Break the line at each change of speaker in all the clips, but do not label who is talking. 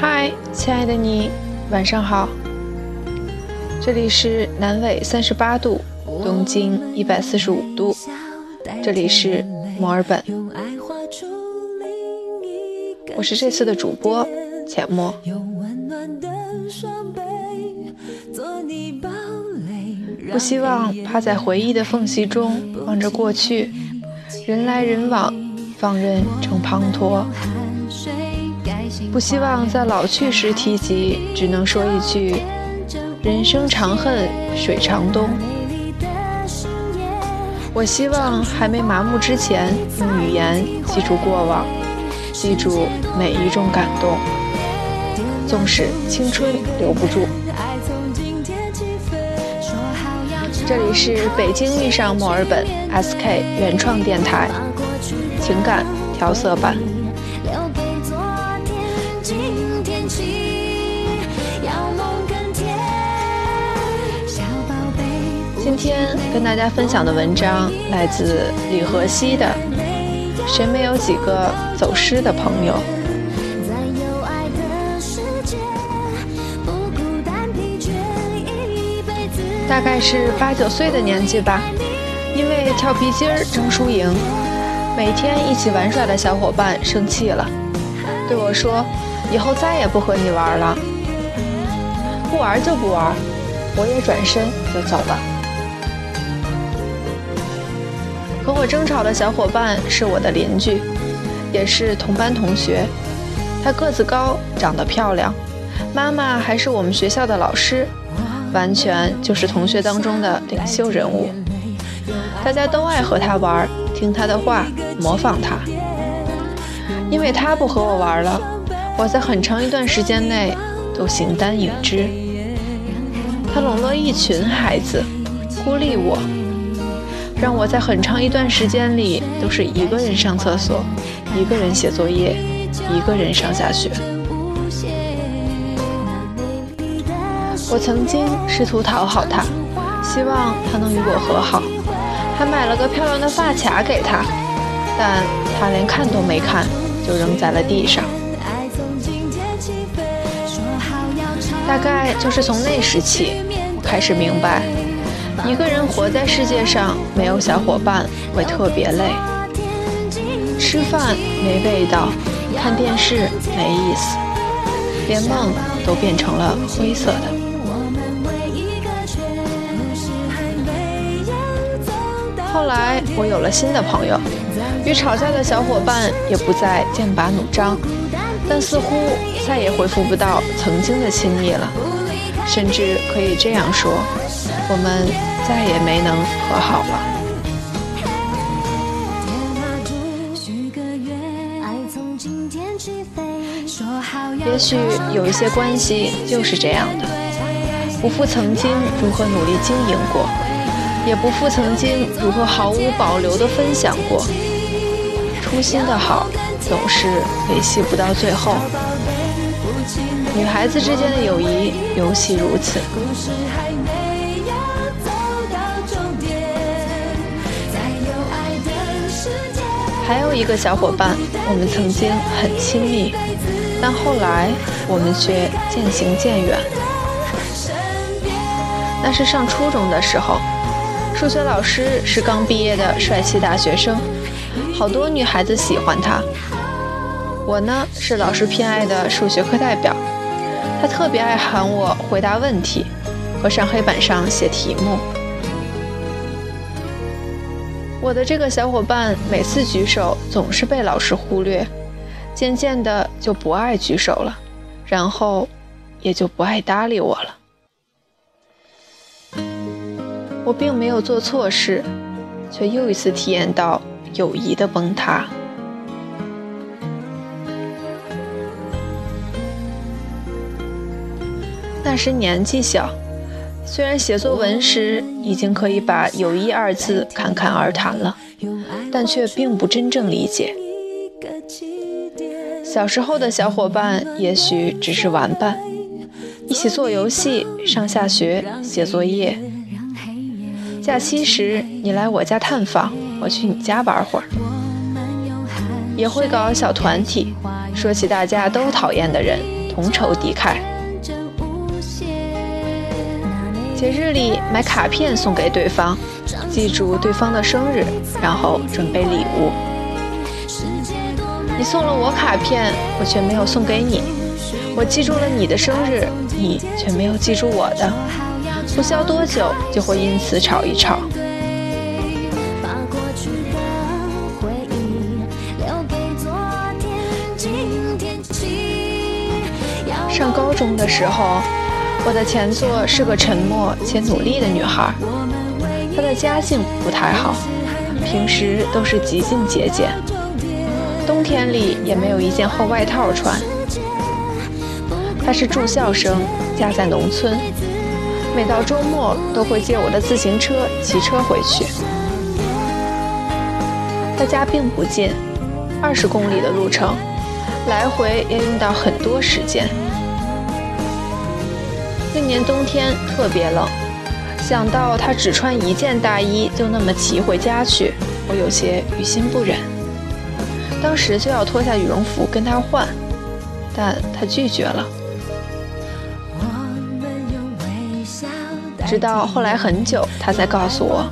嗨，亲爱的你，晚上好。这里是南纬三十八度，东经一百四十五度，这里是墨尔本。我是这次的主播浅墨。不希望趴在回忆的缝隙中望着过去，人来人往，放任成滂沱。不希望在老去时提及，只能说一句：人生长恨水长东。我希望还没麻木之前，用语言记住过往，记住每一种感动。纵使青春留不住。这里是北京遇上墨尔本 SK 原创电台，情感调色版。今天跟大家分享的文章来自李和熙的《谁没有几个走失的朋友》。大概是八九岁的年纪吧，因为跳皮筋儿争输赢，每天一起玩耍的小伙伴生气了，对我说：“以后再也不和你玩了。”不玩就不玩，我也转身就走了。和我争吵的小伙伴是我的邻居，也是同班同学。他个子高，长得漂亮，妈妈还是我们学校的老师。完全就是同学当中的领袖人物，大家都爱和他玩，听他的话，模仿他。因为他不和我玩了，我在很长一段时间内都形单影只。他笼络一群孩子，孤立我，让我在很长一段时间里都是一个人上厕所，一个人写作业，一个人上下学。我曾经试图讨好他，希望他能与我和好，还买了个漂亮的发卡给他，但他连看都没看，就扔在了地上。大概就是从那时起，我开始明白，一个人活在世界上，没有小伙伴会特别累。吃饭没味道，看电视没意思，连梦都变成了灰色的。后来我有了新的朋友，与吵架的小伙伴也不再剑拔弩张，但似乎再也恢复不到曾经的亲密了，甚至可以这样说，我们再也没能和好了。也许有一些关系就是这样的，不负曾经如何努力经营过。也不复曾经如何毫无保留地分享过，初心的好总是维系不到最后。女孩子之间的友谊尤其如此。还有一个小伙伴，我们曾经很亲密，但后来我们却渐行渐远。那是上初中的时候。数学老师是刚毕业的帅气大学生，好多女孩子喜欢他。我呢是老师偏爱的数学课代表，他特别爱喊我回答问题和上黑板上写题目。我的这个小伙伴每次举手总是被老师忽略，渐渐的就不爱举手了，然后也就不爱搭理我了。我并没有做错事，却又一次体验到友谊的崩塌。那时年纪小，虽然写作文时已经可以把“友谊”二字侃侃而谈了，但却并不真正理解。小时候的小伙伴也许只是玩伴，一起做游戏、上下学、写作业。假期时，你来我家探访，我去你家玩会儿，也会搞小团体，说起大家都讨厌的人，同仇敌忾。节日里买卡片送给对方，记住对方的生日，然后准备礼物。你送了我卡片，我却没有送给你。我记住了你的生日，你却没有记住我的。不消多久，就会因此吵一吵。上高中的时候，我的前座是个沉默且努力的女孩，她的家境不太好，平时都是极尽节俭，冬天里也没有一件厚外套穿。她是住校生，家在农村，每到周末都会借我的自行车骑车回去。她家并不近，二十公里的路程，来回要用到很多时间。那年冬天特别冷，想到他只穿一件大衣就那么骑回家去，我有些于心不忍。当时就要脱下羽绒服跟他换，但他拒绝了。直到后来很久，他才告诉我，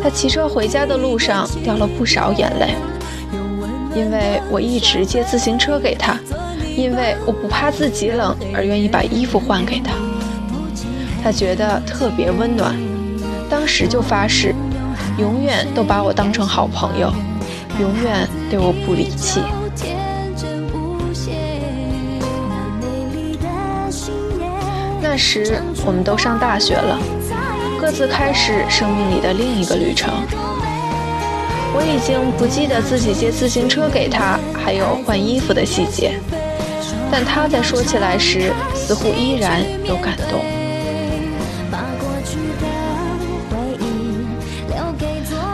他骑车回家的路上掉了不少眼泪，因为我一直借自行车给他，因为我不怕自己冷而愿意把衣服换给他。他觉得特别温暖，当时就发誓，永远都把我当成好朋友，永远对我不离弃。那时我们都上大学了，各自开始生命里的另一个旅程。我已经不记得自己借自行车给他，还有换衣服的细节，但他在说起来时，似乎依然有感动。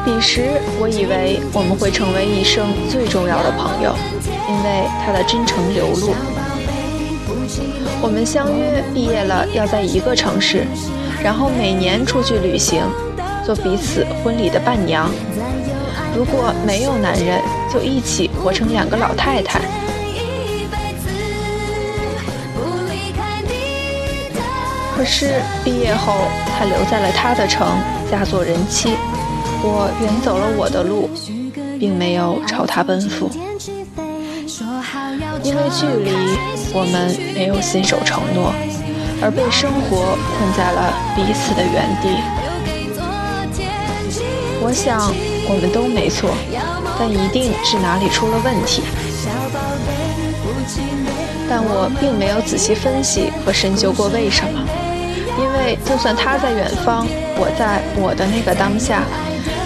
彼时，我以为我们会成为一生最重要的朋友，因为他的真诚流露。我们相约毕业了要在一个城市，然后每年出去旅行，做彼此婚礼的伴娘。如果没有男人，就一起活成两个老太太。可是毕业后，他留在了他的城，嫁作人妻。我远走了我的路，并没有朝他奔赴，因为距离，我们没有信守承诺，而被生活困在了彼此的原地。我想我们都没错，但一定是哪里出了问题。但我并没有仔细分析和深究过为什么，因为就算他在远方，我在我的那个当下。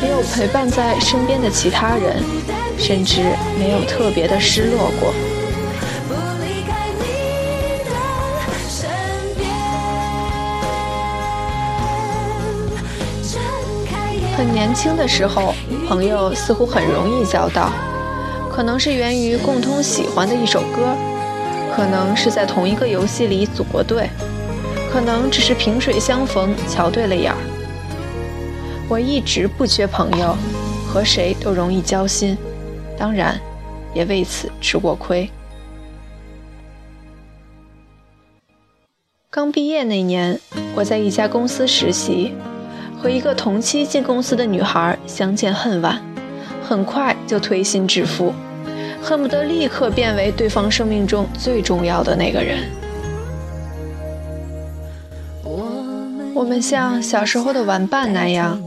没有陪伴在身边的其他人，甚至没有特别的失落过。很年轻的时候，朋友似乎很容易交到，可能是源于共同喜欢的一首歌，可能是在同一个游戏里组过队，可能只是萍水相逢，瞧对了眼儿。我一直不缺朋友，和谁都容易交心，当然，也为此吃过亏。刚毕业那年，我在一家公司实习，和一个同期进公司的女孩相见恨晚，很快就推心置腹，恨不得立刻变为对方生命中最重要的那个人。我们像小时候的玩伴那样。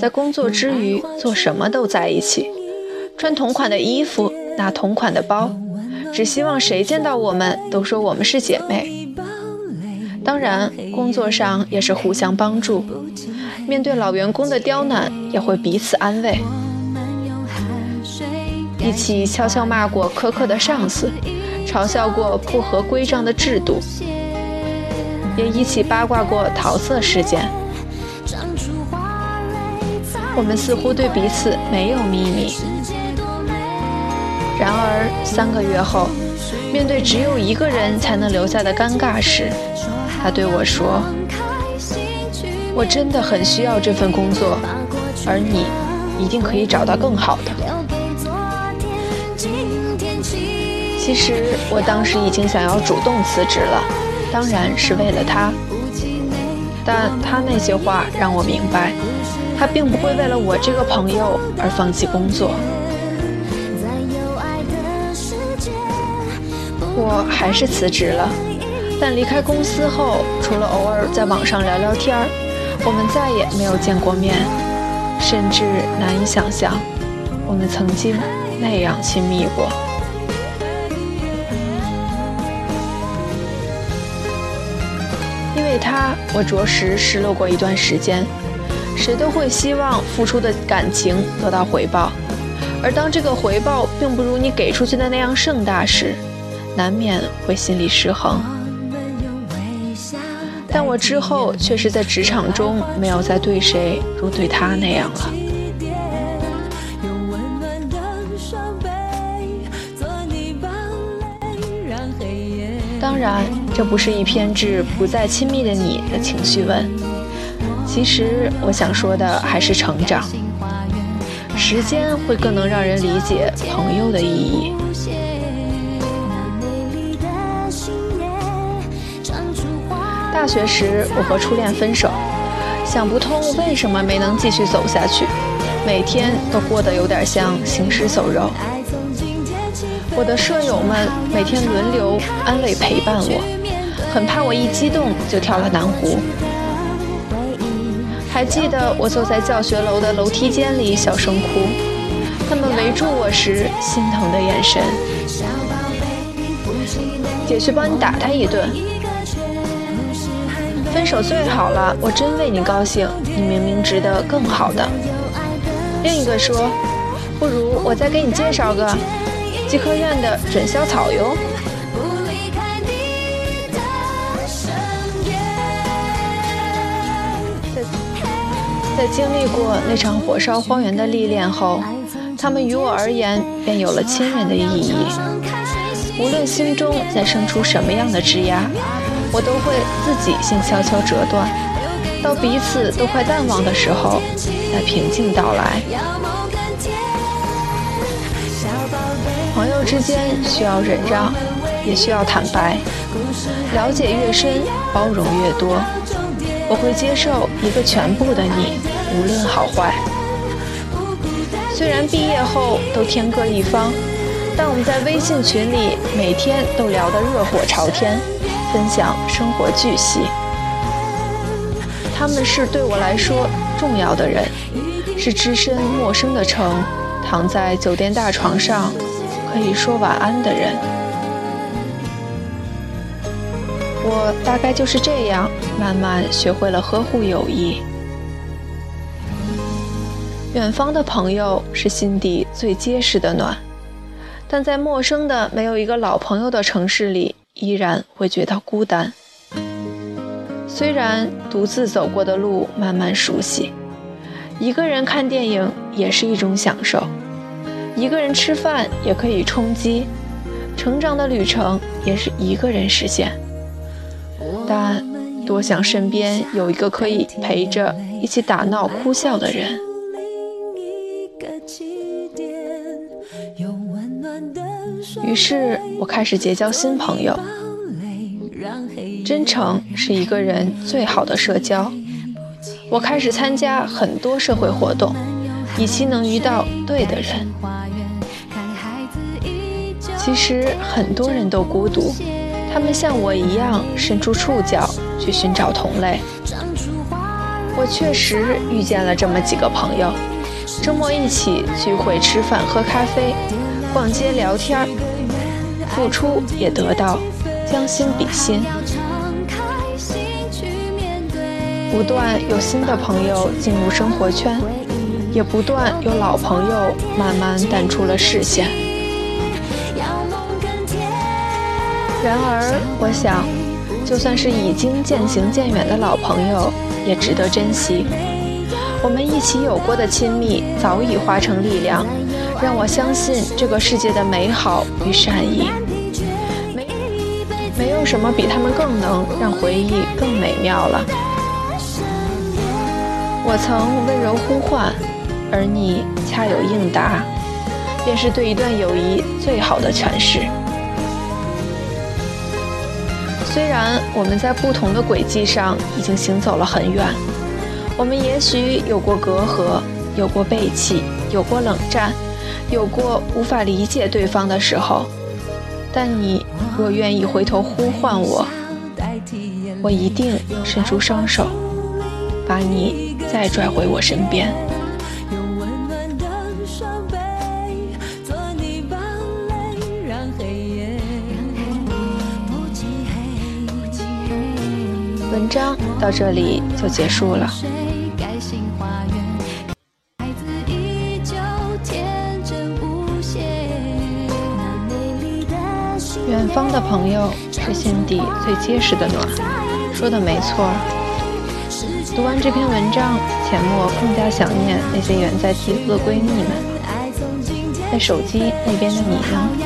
在工作之余，做什么都在一起，穿同款的衣服，拿同款的包，只希望谁见到我们都说我们是姐妹。当然，工作上也是互相帮助，面对老员工的刁难，也会彼此安慰。一起悄悄骂过苛刻的上司，嘲笑过不合规章的制度，也一起八卦过桃色事件。我们似乎对彼此没有秘密。然而三个月后，面对只有一个人才能留下的尴尬时，他对我说：“我真的很需要这份工作，而你一定可以找到更好的。”其实我当时已经想要主动辞职了，当然是为了他。但他那些话让我明白，他并不会为了我这个朋友而放弃工作。我还是辞职了，但离开公司后，除了偶尔在网上聊聊天儿，我们再也没有见过面，甚至难以想象，我们曾经那样亲密过。因为他，我着实失落过一段时间。谁都会希望付出的感情得到回报，而当这个回报并不如你给出去的那样盛大时，难免会心理失衡。但我之后却是在职场中没有再对谁如对他那样了。当然，这不是一篇致不再亲密的你的情绪文。其实我想说的还是成长。时间会更能让人理解朋友的意义。大学时，我和初恋分手，想不通为什么没能继续走下去，每天都过得有点像行尸走肉。我的舍友们每天轮流安慰陪伴我，很怕我一激动就跳了南湖。还记得我坐在教学楼的楼梯间里小声哭，他们围住我时心疼的眼神。姐去帮你打他一顿。分手最好了，我真为你高兴，你明明值得更好的。另一个说，不如我再给你介绍个。基科院的准校草哟。在经历过那场火烧荒原的历练后，他们于我而言便有了亲人的意义。无论心中再生出什么样的枝桠，我都会自己先悄悄折断，到彼此都快淡忘的时候，再平静到来。朋友之间需要忍让，也需要坦白。了解越深，包容越多。我会接受一个全部的你，无论好坏。虽然毕业后都天各一方，但我们在微信群里每天都聊得热火朝天，分享生活巨细。他们是对我来说重要的人，是只身陌生的城，躺在酒店大床上。可以说晚安的人，我大概就是这样慢慢学会了呵护友谊。远方的朋友是心底最结实的暖，但在陌生的没有一个老朋友的城市里，依然会觉得孤单。虽然独自走过的路慢慢熟悉，一个人看电影也是一种享受。一个人吃饭也可以充饥，成长的旅程也是一个人实现。但多想身边有一个可以陪着一起打闹哭笑的人。于是我开始结交新朋友。真诚是一个人最好的社交。我开始参加很多社会活动，以期能遇到对的人。其实很多人都孤独，他们像我一样伸出触角去寻找同类。我确实遇见了这么几个朋友，周末一起聚会、吃饭、喝咖啡、逛街、聊天儿，付出也得到，将心比心。不断有新的朋友进入生活圈，也不断有老朋友慢慢淡出了视线。然而，我想，就算是已经渐行渐远的老朋友，也值得珍惜。我们一起有过的亲密，早已化成力量，让我相信这个世界的美好与善意。没，没有什么比他们更能让回忆更美妙了。我曾温柔呼唤，而你恰有应答，便是对一段友谊最好的诠释。虽然我们在不同的轨迹上已经行走了很远，我们也许有过隔阂，有过背弃，有过冷战，有过无法理解对方的时候，但你若愿意回头呼唤我，我一定伸出双手，把你再拽回我身边。文章到这里就结束了。远方的朋友是心底最结实的暖，说的没错。读完这篇文章，浅墨更加想念那些远在提督的闺蜜们。在手机那边的你呢？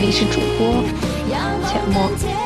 这里是主播浅墨。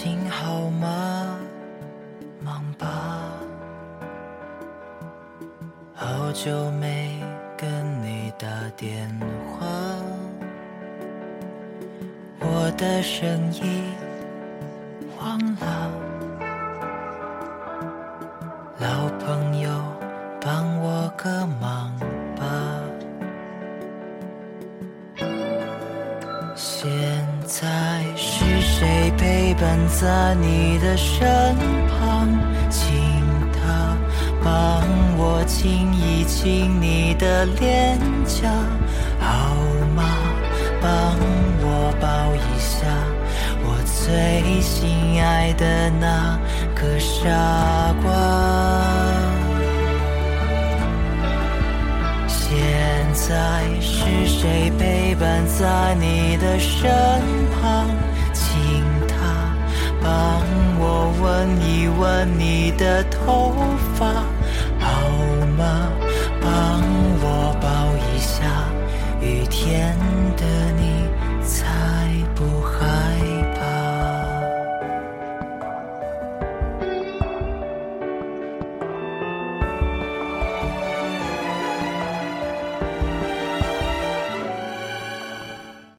最近好吗？忙吧。好久没跟你打电话，我的声音伴在你的身旁？请他帮我亲一亲你的脸颊，好吗？帮我抱一下我最心爱的那个傻瓜。现在是谁陪伴在你的身旁？让我闻一闻你的头发。